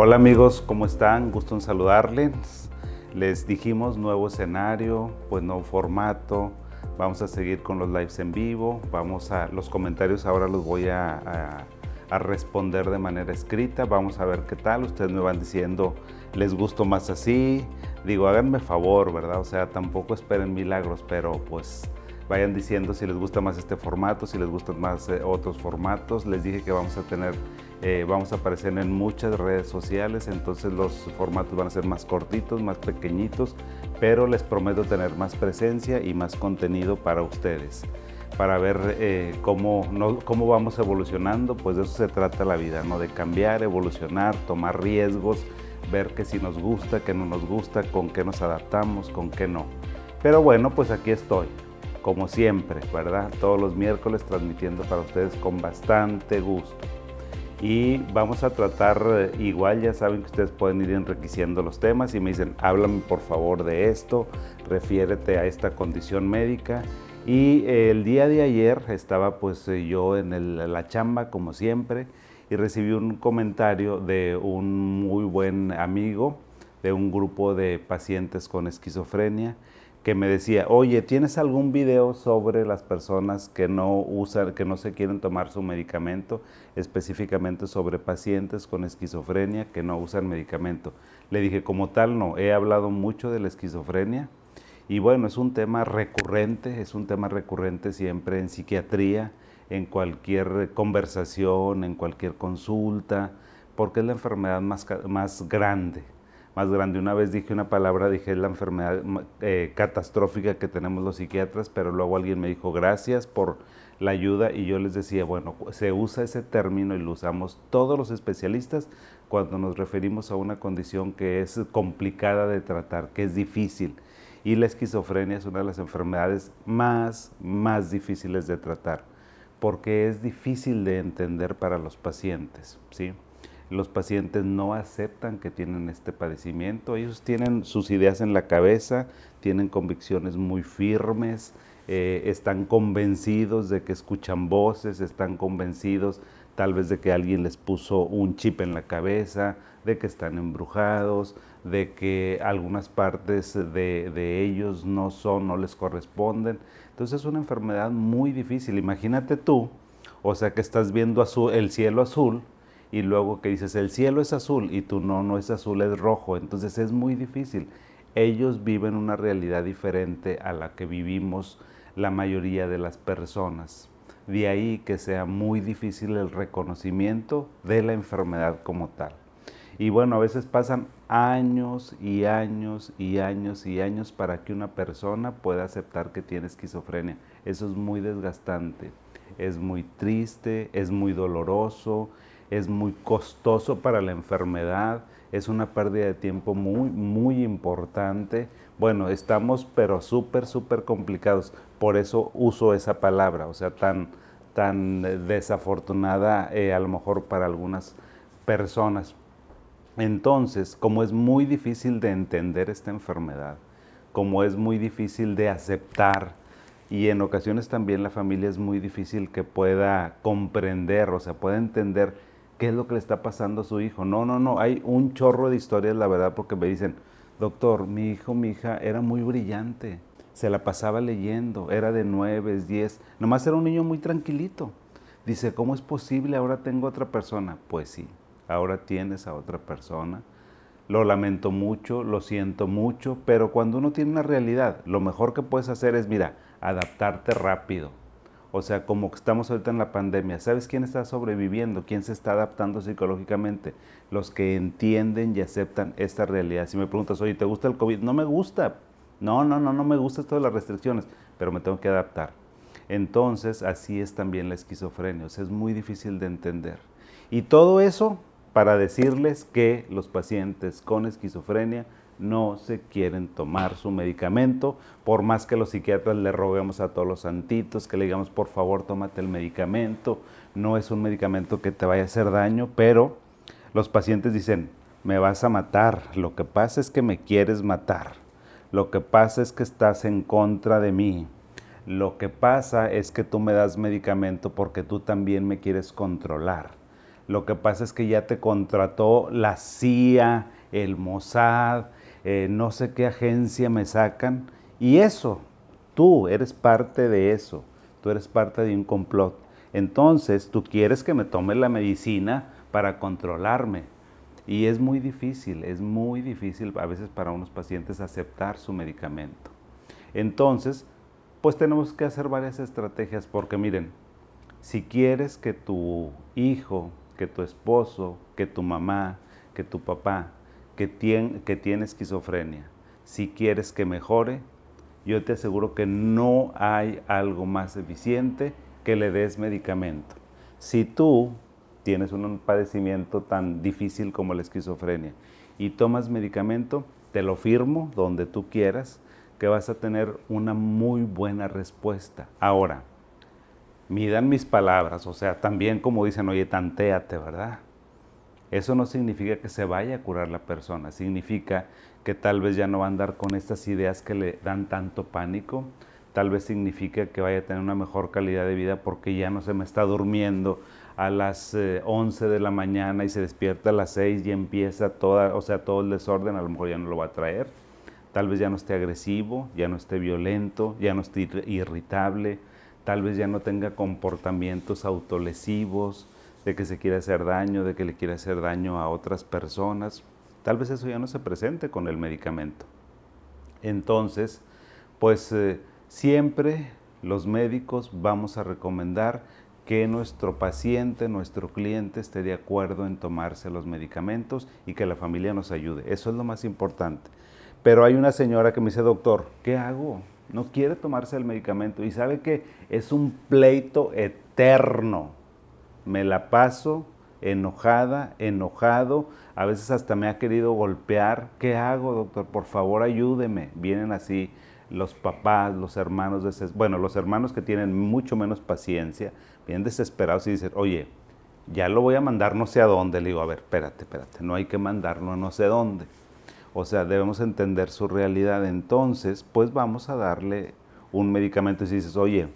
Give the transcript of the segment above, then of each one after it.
Hola amigos, ¿cómo están? Gusto en saludarles. Les dijimos nuevo escenario, pues nuevo formato. Vamos a seguir con los lives en vivo. Vamos a los comentarios ahora los voy a, responder de manera escrita. Vamos a ver qué tal. Ustedes me van diciendo, ¿les gustó más así? Digo, háganme favor, ¿verdad? O sea, tampoco esperen milagros, pero pues vayan diciendo si les gusta más este formato, si les gustan más eh, otros formatos. Les dije que vamos a tener, eh, vamos a aparecer en muchas redes sociales, entonces los formatos van a ser más cortitos, más pequeñitos, pero les prometo tener más presencia y más contenido para ustedes para ver eh, cómo, cómo vamos evolucionando, pues de eso se trata la vida, ¿no? de cambiar, evolucionar, tomar riesgos, ver que si nos gusta, que no nos gusta, con qué nos adaptamos, con qué no. Pero bueno, pues aquí estoy, como siempre, ¿verdad? Todos los miércoles transmitiendo para ustedes con bastante gusto. Y vamos a tratar, eh, igual ya saben que ustedes pueden ir enriqueciendo los temas y me dicen, háblame por favor de esto, refiérete a esta condición médica. Y eh, el día de ayer estaba pues eh, yo en la chamba como siempre y recibí un comentario de un muy buen amigo de un grupo de pacientes con esquizofrenia que me decía, oye, ¿tienes algún video sobre las personas que no usan, que no se quieren tomar su medicamento, específicamente sobre pacientes con esquizofrenia que no usan medicamento? Le dije, como tal, no, he hablado mucho de la esquizofrenia y bueno, es un tema recurrente, es un tema recurrente siempre en psiquiatría, en cualquier conversación, en cualquier consulta, porque es la enfermedad más, más grande más grande. Una vez dije una palabra, dije la enfermedad eh, catastrófica que tenemos los psiquiatras, pero luego alguien me dijo gracias por la ayuda y yo les decía, bueno, se usa ese término y lo usamos todos los especialistas cuando nos referimos a una condición que es complicada de tratar, que es difícil. Y la esquizofrenia es una de las enfermedades más, más difíciles de tratar, porque es difícil de entender para los pacientes, ¿sí? Los pacientes no aceptan que tienen este padecimiento, ellos tienen sus ideas en la cabeza, tienen convicciones muy firmes, eh, están convencidos de que escuchan voces, están convencidos tal vez de que alguien les puso un chip en la cabeza, de que están embrujados, de que algunas partes de, ellos no son, no les corresponden. Entonces es una enfermedad muy difícil. Imagínate tú, o sea que estás viendo azul, el cielo azul, y luego que dices el cielo es azul y tú no, no es azul, es rojo. Entonces es muy difícil. Ellos viven una realidad diferente a la que vivimos la mayoría de las personas. De ahí que sea muy difícil el reconocimiento de la enfermedad como tal. Y bueno, a veces pasan años y años y años y años para que una persona pueda aceptar que tiene esquizofrenia. Eso es muy desgastante, es muy triste, es muy doloroso, es muy costoso para la enfermedad, es una pérdida de tiempo muy, muy importante. Bueno, estamos pero súper, súper complicados. Por eso uso esa palabra, o sea, tan, tan desafortunada eh, a lo mejor para algunas personas. Entonces, como es muy difícil de entender esta enfermedad, como es muy difícil de aceptar, y en ocasiones también la familia es muy difícil que pueda comprender, o sea, pueda entender qué es lo que le está pasando a su hijo. No, no, no, hay un chorro de historias, la verdad, porque me dicen, doctor, mi hijo, mi hija era muy brillante, se la pasaba leyendo, era de nueve, diez, nomás era un niño muy tranquilito. Dice, ¿cómo es posible? Ahora tengo otra persona. Pues sí, ahora tienes a otra persona. Lo lamento mucho, lo siento mucho, pero cuando uno tiene una realidad, lo mejor que puedes hacer es, mira, adaptarte rápido o sea, como estamos ahorita en la pandemia, ¿sabes quién está sobreviviendo? ¿Quién se está adaptando psicológicamente? Los que entienden y aceptan esta realidad. Si me preguntas, oye, ¿te gusta el COVID? No me gusta. No, no, no, no me gusta de las restricciones, pero me tengo que adaptar. Entonces, así es también la esquizofrenia. O sea, es muy difícil de entender. Y todo eso para decirles que los pacientes con esquizofrenia no se quieren tomar su medicamento, por más que los psiquiatras le roguemos a todos los santitos, que le digamos, por favor, tómate el medicamento, no es un medicamento que te vaya a hacer daño, pero los pacientes dicen, me vas a matar, lo que pasa es que me quieres matar, lo que pasa es que estás en contra de mí, lo que pasa es que tú me das medicamento porque tú también me quieres controlar. Lo que pasa es que ya te contrató la CIA, el Mossad, eh, no sé qué agencia me sacan. Y eso, tú eres parte de eso, tú eres parte de un complot. Entonces, tú quieres que me tome la medicina para controlarme. Y es muy difícil, es muy difícil a veces para unos pacientes aceptar su medicamento. Entonces, pues tenemos que hacer varias estrategias porque miren, si quieres que tu hijo, que tu esposo, que tu mamá, que tu papá, que tiene, que esquizofrenia, si quieres que mejore, yo te aseguro que no hay algo más eficiente que le des medicamento. Si tú tienes un padecimiento tan difícil como la esquizofrenia y tomas medicamento, te lo firmo donde tú quieras, que vas a tener una muy buena respuesta. Ahora, midan mis palabras, o sea, también como dicen, oye, tantéate, ¿verdad? Eso no significa que se vaya a curar la persona, significa que tal vez ya no va a andar con estas ideas que le dan tanto pánico, tal vez significa que vaya a tener una mejor calidad de vida porque ya no se me está durmiendo a las 11 eh, de la mañana y se despierta a las 6 y empieza toda, o sea, todo el desorden, a lo mejor ya no lo va a traer. Tal vez ya no esté agresivo, ya no esté violento, ya no esté irritable, tal vez ya no tenga comportamientos autolesivos, de que se quiere hacer daño, de que le quiere hacer daño a otras personas. Tal vez eso ya no se presente con el medicamento. Entonces, pues eh, siempre los médicos vamos a recomendar que nuestro paciente, nuestro cliente esté de acuerdo en tomarse los medicamentos y que la familia nos ayude. Eso es lo más importante. Pero hay una señora que me dice, doctor, ¿qué hago? No quiere tomarse el medicamento y sabe que es un pleito eterno. Me la paso enojada, enojado, a veces hasta me ha querido golpear. ¿Qué hago, doctor? Por favor, ayúdeme. Vienen así los papás, los hermanos, bueno, los hermanos que tienen mucho menos paciencia, bien desesperados y dicen, oye, ya lo voy a mandar no sé a dónde. Le digo, a ver, espérate, espérate, no hay que mandarlo no sé dónde. O sea, debemos entender su realidad. Entonces, pues vamos a darle un medicamento. Y si dices, oye,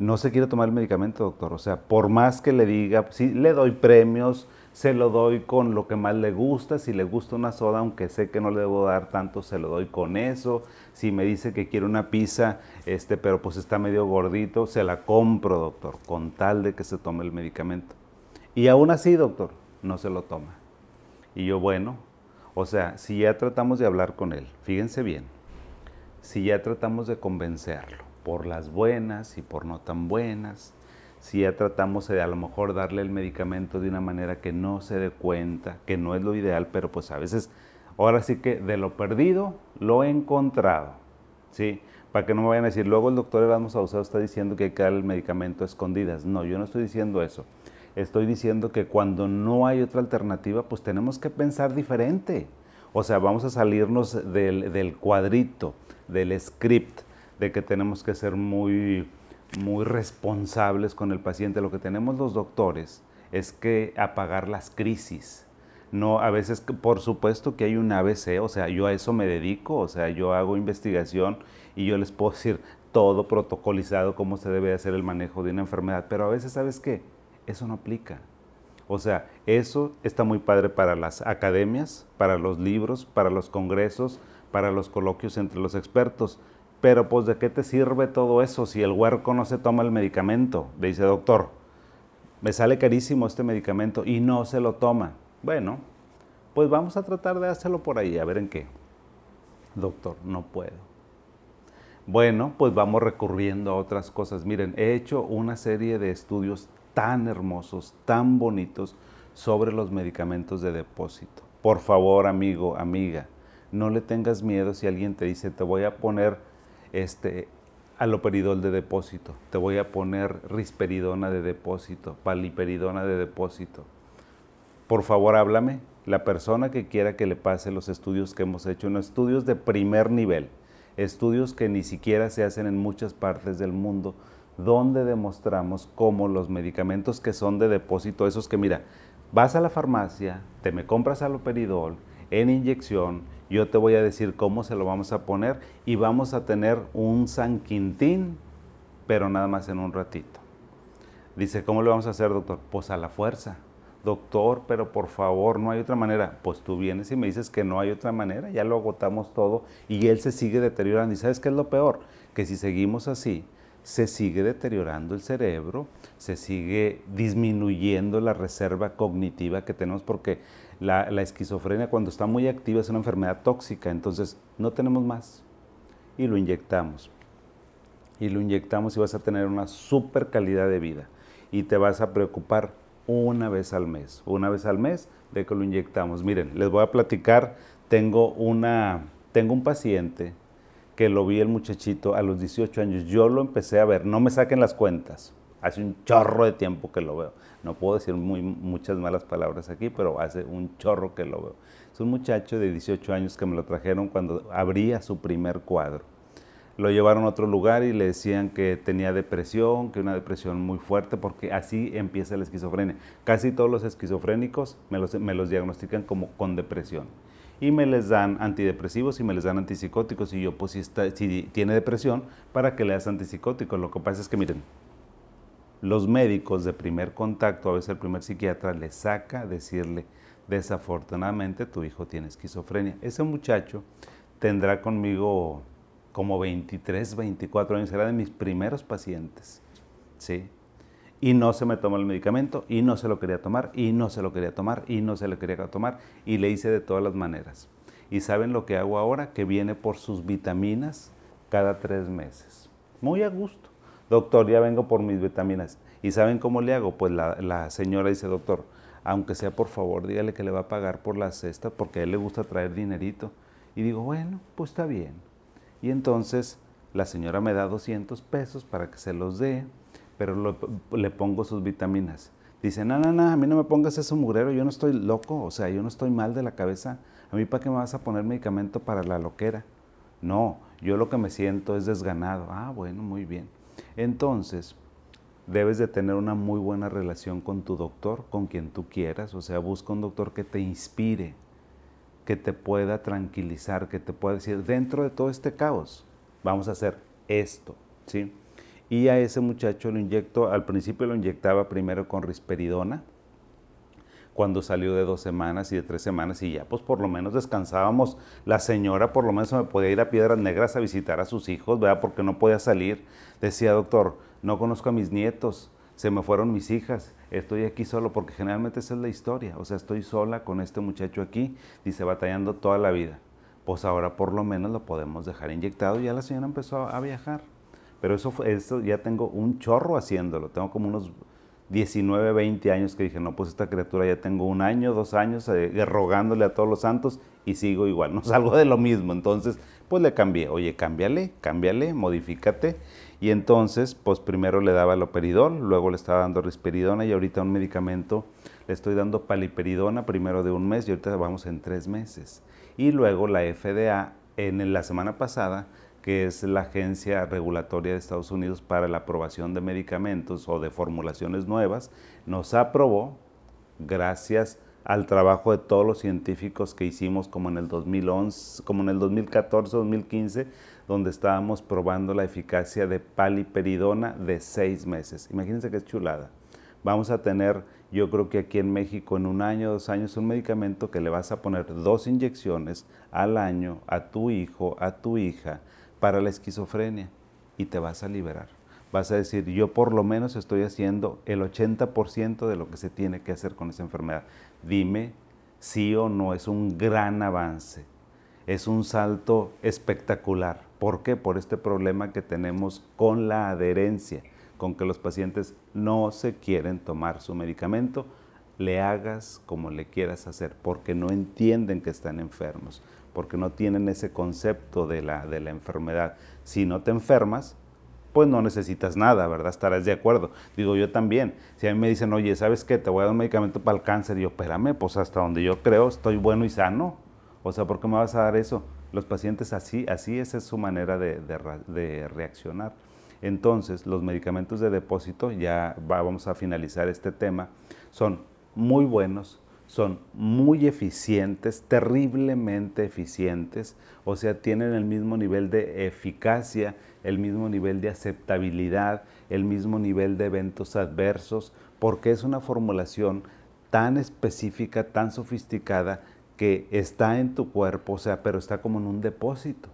no se quiere tomar el medicamento, doctor. O sea, por más que le diga, si le doy premios, se lo doy con lo que más le gusta. Si le gusta una soda, aunque sé que no le debo dar tanto, se lo doy con eso. Si me dice que quiere una pizza, este, pero pues está medio gordito, se la compro, doctor, con tal de que se tome el medicamento. Y aún así, doctor, no se lo toma. Y yo, bueno, o sea, si ya tratamos de hablar con él, fíjense bien, si ya tratamos de convencerlo por las buenas y por no tan buenas, si ya tratamos de a lo mejor darle el medicamento de una manera que no se dé cuenta, que no es lo ideal, pero pues a veces, ahora sí que de lo perdido lo he encontrado, ¿sí? Para que no me vayan a decir, luego el doctor Erasmus Sausado está diciendo que hay que dar el medicamento a escondidas. No, yo no estoy diciendo eso. Estoy diciendo que cuando no hay otra alternativa, pues tenemos que pensar diferente. O sea, vamos a salirnos del, del cuadrito, del script, de que tenemos que ser muy muy responsables con el paciente. Lo que tenemos los doctores es que apagar las crisis. No, a veces, por supuesto que hay un ABC, o sea, yo a eso me dedico, o sea, yo hago investigación y yo les puedo decir todo protocolizado, cómo se debe hacer el manejo de una enfermedad, pero a veces, ¿sabes qué? Eso no aplica. O sea, eso está muy padre para las academias, para los libros, para los congresos, para los coloquios entre los expertos, pero pues de qué te sirve todo eso si el huerco no se toma el medicamento. Le dice, doctor, me sale carísimo este medicamento y no se lo toma. Bueno, pues vamos a tratar de hacerlo por ahí, a ver en qué. Doctor, no puedo. Bueno, pues vamos recurriendo a otras cosas. Miren, he hecho una serie de estudios tan hermosos, tan bonitos sobre los medicamentos de depósito. Por favor, amigo, amiga, no le tengas miedo si alguien te dice, te voy a poner este, aloperidol de depósito, te voy a poner risperidona de depósito, paliperidona de depósito. Por favor, háblame. La persona que quiera que le pase los estudios que hemos hecho, no estudios de primer nivel, estudios que ni siquiera se hacen en muchas partes del mundo, donde demostramos cómo los medicamentos que son de depósito, esos que mira, vas a la farmacia, te me compras aloperidol en inyección yo te voy a decir cómo se lo vamos a poner y vamos a tener un San Quintín, pero nada más en un ratito. Dice, ¿cómo lo vamos a hacer, doctor? Pues a la fuerza. doctor, pero por favor, no hay otra manera. Pues tú vienes y me dices que no hay otra manera, ya lo agotamos todo y él se sigue deteriorando. ¿Y sabes qué es lo peor? Que si seguimos así, se sigue deteriorando el cerebro, se sigue disminuyendo la reserva cognitiva que tenemos porque la, esquizofrenia cuando está muy activa es una enfermedad tóxica, entonces no tenemos más y lo inyectamos. Y lo inyectamos y vas a tener una super calidad de vida y te vas a preocupar una vez al mes, una vez al mes de que lo inyectamos. Miren, les voy a platicar, tengo, una, tengo un paciente que lo vi el muchachito a los 18 años. Yo lo empecé a ver, no me saquen las cuentas, hace un chorro de tiempo que lo veo. No puedo decir muy, muchas malas palabras aquí, pero hace un chorro que lo veo. Es un muchacho de 18 años que me lo trajeron cuando abría su primer cuadro lo llevaron a otro lugar y le decían que tenía depresión, que una depresión muy fuerte, porque así empieza la esquizofrenia. Casi todos los esquizofrénicos me los, me los diagnostican como con depresión. Y me les dan antidepresivos y me les dan antipsicóticos. Y yo, pues si, está, si tiene depresión, ¿para que le das antipsicóticos? Lo que pasa es que, miren, los médicos de primer contacto, a veces el primer psiquiatra, le saca decirle, desafortunadamente tu hijo tiene esquizofrenia. Ese muchacho tendrá conmigo como 23, 24 años, era de mis primeros pacientes, ¿sí? Y no se me tomó el medicamento, y no se lo quería tomar, y no se lo quería tomar, y no se lo quería tomar, y le hice de todas las maneras. ¿Y saben lo que hago ahora? Que viene por sus vitaminas cada tres meses. Muy a gusto. Doctor, ya vengo por mis vitaminas. ¿Y saben cómo le hago? Pues la, señora dice, doctor, aunque sea por favor, dígale que le va a pagar por la cesta, porque a él le gusta traer dinerito. Y digo, bueno, pues está bien y entonces la señora me da 200 pesos para que se los dé, pero le pongo sus vitaminas. Dice, no, no, no, a mí no me pongas ese mugrero, yo no estoy loco, o sea, yo no estoy mal de la cabeza. A mí, ¿para qué me vas a poner medicamento para la loquera? No, yo lo que me siento es desganado. Ah, bueno, muy bien. Entonces, debes de tener una muy buena relación con tu doctor, con quien tú quieras. O sea, busca un doctor que te inspire, que te pueda tranquilizar, que te pueda decir, dentro de todo este caos, vamos a hacer esto, ¿sí? Y a ese muchacho lo al principio lo inyectaba primero con risperidona, cuando salió de dos semanas y de tres semanas y ya pues por lo menos descansábamos. La señora por lo menos me podía ir a Piedras Negras a visitar a sus hijos, ¿verdad? Porque no podía salir. Decía, doctor, no conozco a mis nietos, se me fueron mis hijas, estoy aquí solo, porque generalmente esa es la historia, o sea, estoy sola con este muchacho aquí, dice, batallando toda la vida. Pues ahora por lo menos lo podemos dejar inyectado y ya la señora empezó a viajar. Pero eso, eso ya tengo un chorro haciéndolo, tengo como unos 19, 20 años que dije, no, pues esta criatura ya tengo un año, dos años eh, rogándole a todos los santos y sigo igual, no salgo de lo mismo. Entonces, pues le cambié, oye, cámbiale, cámbiale, modifícate. Y entonces, pues primero le daba loperidol, luego le estaba dando risperidona y ahorita un medicamento le estoy dando paliperidona primero de un mes y ahorita vamos en tres meses. Y luego la FDA en la semana pasada, que es la agencia regulatoria de Estados Unidos para la aprobación de medicamentos o de formulaciones nuevas, nos aprobó, gracias al trabajo de todos los científicos que hicimos como en el 2011, como en el 2014, 2015, donde estábamos probando la eficacia de paliperidona de seis meses. Imagínense es chulada. Vamos a tener, yo creo que aquí en México en un año, dos años, un medicamento que le vas a poner dos inyecciones al año a tu hijo, a tu hija, para la esquizofrenia y te vas a liberar. Vas a decir, yo por lo menos estoy haciendo el 80% de lo que se tiene que hacer con esa enfermedad. Dime si o no es un gran avance es un salto espectacular. ¿Por qué? Por este problema que tenemos con la adherencia, con que los pacientes no se quieren tomar su medicamento, le hagas como le quieras hacer, porque no entienden que están enfermos, porque no tienen ese concepto de la, de la enfermedad. Si no te enfermas, pues no necesitas nada, ¿verdad? Estarás de acuerdo. Digo yo también. Si a mí me dicen, oye, ¿sabes qué? Te voy a dar un medicamento para el cáncer. Y yo, espérame, pues hasta donde yo creo estoy bueno y sano. O sea, ¿por qué me vas a dar eso? Los pacientes así, así esa es su manera de, reaccionar. Entonces, los medicamentos de depósito, ya vamos a finalizar este tema, son muy buenos, son muy eficientes, terriblemente eficientes, o sea, tienen el mismo nivel de eficacia, el mismo nivel de aceptabilidad, el mismo nivel de eventos adversos, porque es una formulación tan específica, tan sofisticada, que está en tu cuerpo, o sea, pero está como en un depósito.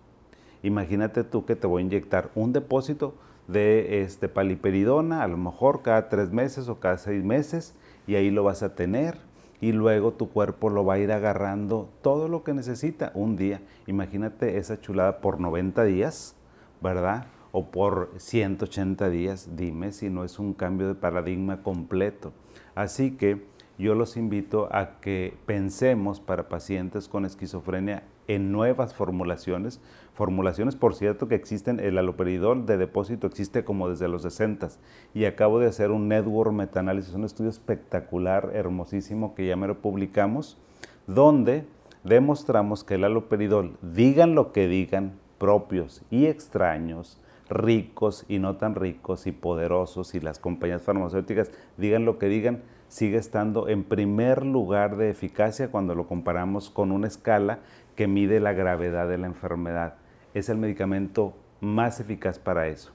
Imagínate tú que te voy a inyectar un depósito de este paliperidona, a lo mejor cada tres meses o cada seis meses, y ahí lo vas a tener y luego tu cuerpo lo va a ir agarrando todo lo que necesita un día. Imagínate esa chulada por 90 días, ¿verdad? O por 180 días, dime si no es un cambio de paradigma completo. Así que yo los invito a que pensemos para pacientes con esquizofrenia en nuevas formulaciones. Formulaciones, por cierto, que existen, el aloperidol de depósito existe como desde los 60 y acabo de hacer un network metaanálisis, un estudio espectacular, hermosísimo, que ya me lo publicamos, donde demostramos que el aloperidol, digan lo que digan, propios y extraños, ricos y no tan ricos y poderosos y las compañías farmacéuticas digan lo que digan, sigue estando en primer lugar de eficacia cuando lo comparamos con una escala que mide la gravedad de la enfermedad. Es el medicamento más eficaz para eso.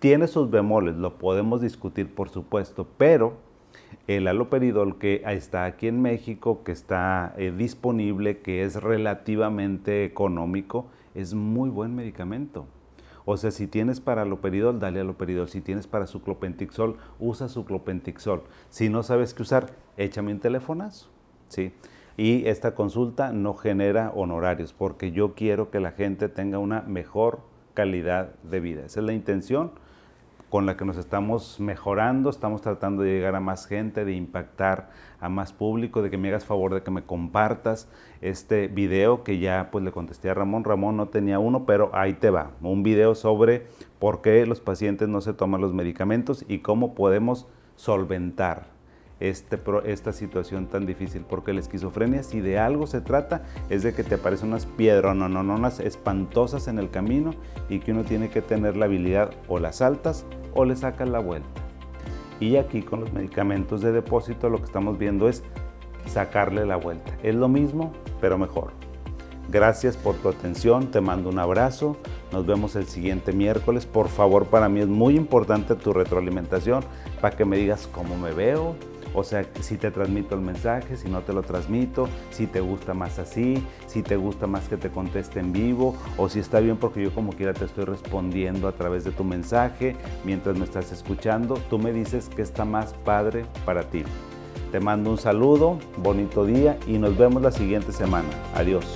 Tiene sus bemoles, lo podemos discutir por supuesto, pero el aloperidol que está aquí en México, que está eh, disponible, que es relativamente económico, es muy buen medicamento. O sea, si tienes para aloperidol, dale aloperidol. Si tienes para suclopentixol, usa suclopentixol. Si no sabes qué usar, échame un telefonazo. ¿sí? Y esta consulta no genera honorarios porque yo quiero que la gente tenga una mejor calidad de vida. Esa es la intención con la que nos estamos mejorando, estamos tratando de llegar a más gente, de impactar a más público, de que me hagas favor de que me compartas este video que ya pues le contesté a Ramón, Ramón no tenía uno, pero ahí te va, un video sobre por qué los pacientes no se toman los medicamentos y cómo podemos solventar este, esta situación tan difícil, porque la esquizofrenia, si de algo se trata, es de que te aparecen unas piedronononas espantosas en el camino y que uno tiene que tener la habilidad o las altas o le sacas la vuelta. Y aquí con los medicamentos de depósito lo que estamos viendo es sacarle la vuelta. Es lo mismo, pero mejor. Gracias por tu atención, te mando un abrazo, nos vemos el siguiente miércoles. Por favor, para mí es muy importante tu retroalimentación para que me digas cómo me veo, o sea, si te transmito el mensaje, si no te lo transmito, si te gusta más así, si te gusta más que te conteste en vivo, o si está bien porque yo como quiera te estoy respondiendo a través de tu mensaje mientras me estás escuchando. Tú me dices que está más padre para ti. Te mando un saludo, bonito día y nos vemos la siguiente semana. Adiós.